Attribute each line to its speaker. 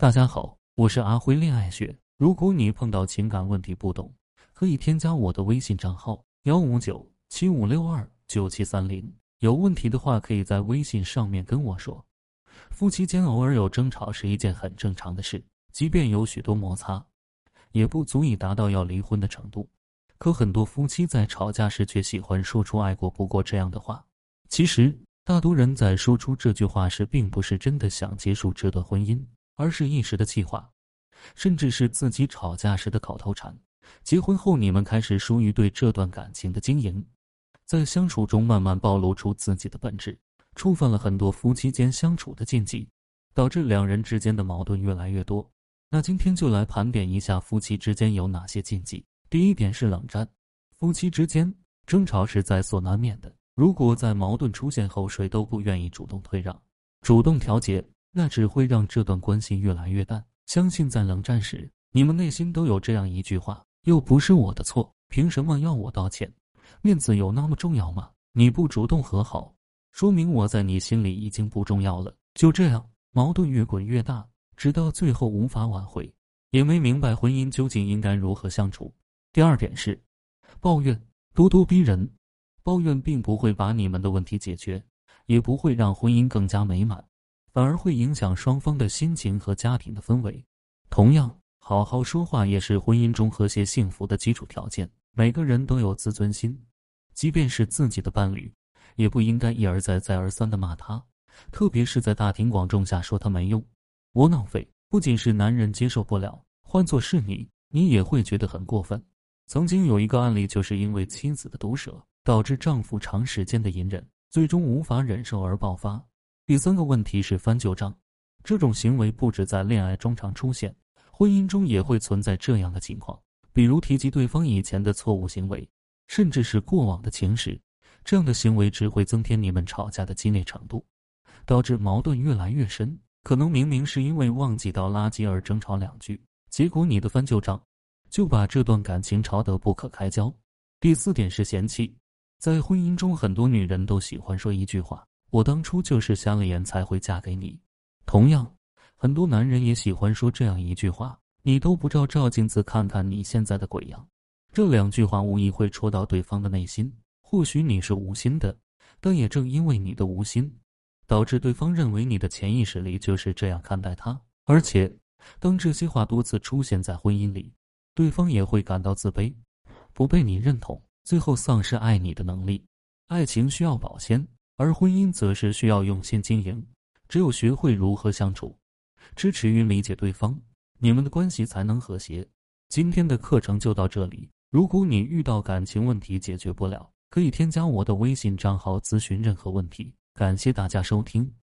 Speaker 1: 大家好，我是阿辉恋爱学。如果你碰到情感问题不懂，可以添加我的微信账号幺五九七五六二九七三零。有问题的话，可以在微信上面跟我说。夫妻间偶尔有争吵是一件很正常的事，即便有许多摩擦，也不足以达到要离婚的程度。可很多夫妻在吵架时却喜欢说出“爱过不过”这样的话。其实，大多人在说出这句话时，并不是真的想结束这段婚姻，而是一时的气话，甚至是自己吵架时的口头禅。结婚后，你们开始疏于对这段感情的经营，在相处中慢慢暴露出自己的本质，触犯了很多夫妻间相处的禁忌，导致两人之间的矛盾越来越多。那今天就来盘点一下夫妻之间有哪些禁忌。第一点是冷战，夫妻之间争吵是在所难免的。如果在矛盾出现后，谁都不愿意主动退让、主动调节，那只会让这段关系越来越淡。相信在冷战时，你们内心都有这样一句话：又不是我的错，凭什么要我道歉？面子有那么重要吗？你不主动和好，说明我在你心里已经不重要了。就这样，矛盾越滚越大，直到最后无法挽回，也没明白婚姻究竟应该如何相处。第二点是，抱怨咄咄逼人，抱怨并不会把你们的问题解决，也不会让婚姻更加美满，反而会影响双方的心情和家庭的氛围。同样，好好说话也是婚姻中和谐幸福的基础条件。每个人都有自尊心，即便是自己的伴侣，也不应该一而再、再而三的骂他，特别是在大庭广众下说他没用、窝囊废。不仅是男人接受不了，换做是你，你也会觉得很过分。曾经有一个案例，就是因为妻子的毒舌，导致丈夫长时间的隐忍，最终无法忍受而爆发。第三个问题是翻旧账，这种行为不止在恋爱中常出现，婚姻中也会存在这样的情况，比如提及对方以前的错误行为，甚至是过往的情史，这样的行为只会增添你们吵架的激烈程度，导致矛盾越来越深。可能明明是因为忘记倒垃圾而争吵两句，结果你的翻旧账。就把这段感情吵得不可开交。第四点是嫌弃，在婚姻中，很多女人都喜欢说一句话：“我当初就是瞎了眼才会嫁给你。”同样，很多男人也喜欢说这样一句话：“你都不照照镜子看看你现在的鬼样。”这两句话无疑会戳到对方的内心。或许你是无心的，但也正因为你的无心，导致对方认为你的潜意识里就是这样看待他。而且，当这些话多次出现在婚姻里，对方也会感到自卑，不被你认同，最后丧失爱你的能力。爱情需要保鲜，而婚姻则是需要用心经营。只有学会如何相处，支持与理解对方，你们的关系才能和谐。今天的课程就到这里。如果你遇到感情问题解决不了，可以添加我的微信账号咨询任何问题。感谢大家收听。